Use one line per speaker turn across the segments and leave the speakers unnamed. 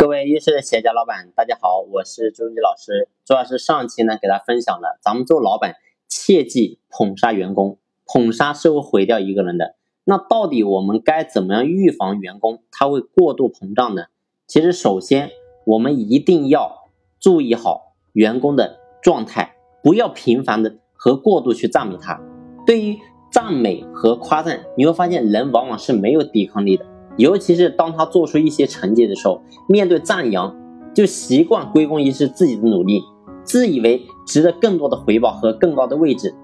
各位优秀的企业家老板，大家好，我是朱吉老师。朱老师上期呢给大家分享了，咱们做老板切忌捧杀员工，捧杀是会毁掉一个人的。那到底我们该怎么样预防员工他会过度膨胀呢？其实首先我们一定要注意好员工的状态，不要频繁的和过度去赞美他。对于赞美和夸赞，你会发现人往往是没有抵抗力的。尤其是当他做出一些成绩的时候，面对赞扬，就习惯归功于是自己的努力，自以为值得更多的回报和更高的位置，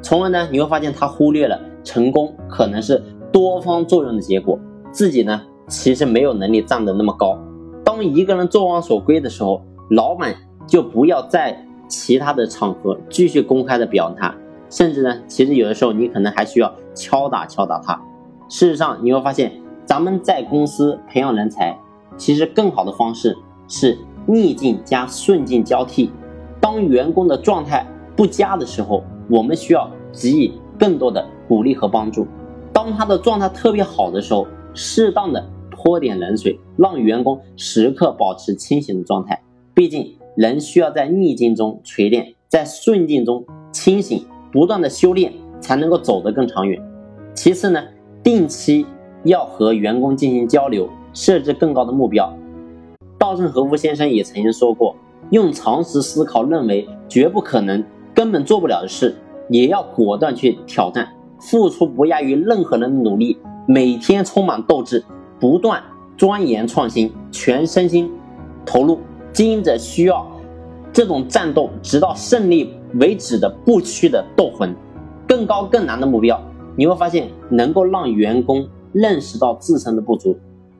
从而呢，你会发现他忽略了成功可能是多方作用的结果，自己呢其实没有能力站得那么高。当一个人众望所归的时候，老板就不要在其他的场合继续公开的表扬他，甚至呢，其实有的时候你可能还需要敲打敲打他。事实上，你会发现。咱们在公司培养人才，其实更好的方式是逆境加顺境交替。当员工的状态不佳的时候，我们需要给予更多的鼓励和帮助；当他的状态特别好的时候，适当的泼点冷水，让员工时刻保持清醒的状态。毕竟，人需要在逆境中锤炼，在顺境中清醒，不断的修炼，才能够走得更长远。其次呢，定期。要和员工进行交流，设置更高的目标。稻盛和夫先生也曾经说过：“用常识思考，认为绝不可能、根本做不了的事，也要果断去挑战，付出不亚于任何人的努力，每天充满斗志，不断钻研创新，全身心投入。经营者需要这种战斗直到胜利为止的不屈的斗魂。更高更难的目标，你会发现能够让员工。”认识到自身的不足，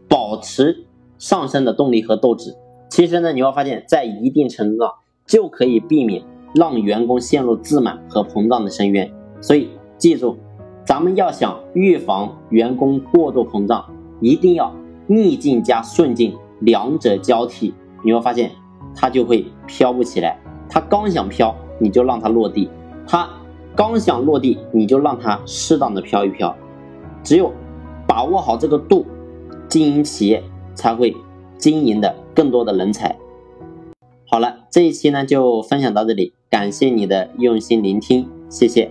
保持上升的动力和斗志。其实呢，你会发现在一定程度上就可以避免让员工陷入自满和膨胀的深渊。所以记住，咱们要想预防员工过度膨胀，一定要逆境加顺境两者交替。你会发现他就会飘不起来。他刚想飘，你就让他落地；他刚想落地，你就让他适当的飘一飘。只有。把握好这个度，经营企业才会经营的更多的人才。好了，这一期呢就分享到这里，感谢你的用心聆听，谢谢。